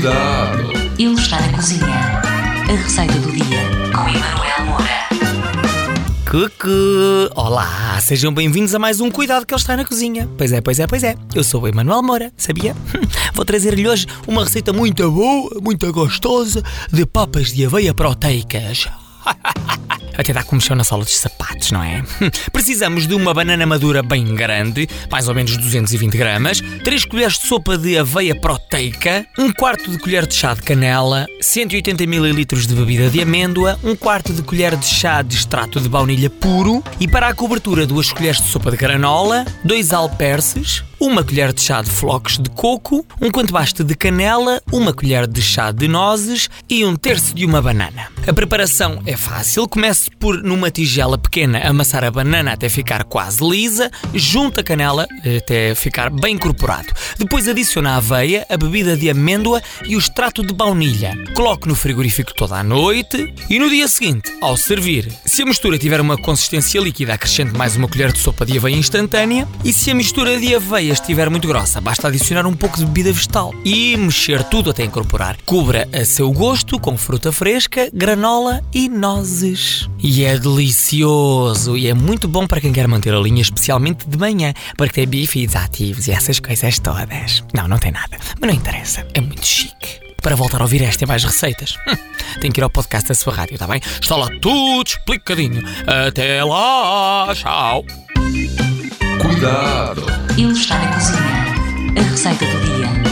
Cuidado! Ele está na cozinha. A receita do dia com Emanuel Moura. Cucu! Olá, sejam bem-vindos a mais um Cuidado que ele está na cozinha. Pois é, pois é, pois é. Eu sou o Emanuel Moura, sabia? Vou trazer-lhe hoje uma receita muito boa, muito gostosa de papas de aveia proteicas. Até dá como chão na sola dos sapatos, não é? Precisamos de uma banana madura bem grande, mais ou menos 220 gramas, 3 colheres de sopa de aveia proteica, um quarto de colher de chá de canela, 180 ml de bebida de amêndoa, um quarto de colher de chá de extrato de baunilha puro e para a cobertura duas colheres de sopa de granola, dois alperces, uma colher de chá de flocos de coco, um quanto basta de canela, uma colher de chá de nozes e um terço de uma banana. A preparação é fácil, comece por numa tigela pequena amassar a banana até ficar quase lisa, junta a canela até ficar bem incorporado. Depois adiciona a aveia, a bebida de amêndoa e o extrato de baunilha. Coloque no frigorífico toda a noite e no dia seguinte, ao servir, se a mistura tiver uma consistência líquida, acrescente mais uma colher de sopa de aveia instantânea e se a mistura de aveia estiver muito grossa, basta adicionar um pouco de bebida vegetal e mexer tudo até incorporar. Cubra a seu gosto com fruta fresca, granola e nozes. E é delicioso e é muito bom para quem quer manter a linha, especialmente de manhã, porque tem bifes ativos e essas coisas todas. Não, não tem nada, mas não interessa, é muito chique. Para voltar a ouvir esta e mais receitas, hum, tem que ir ao podcast da sua rádio, está bem? Está lá tudo explicadinho. Até lá, tchau. Cuidado! Ele está na cozinha. A receita do dia.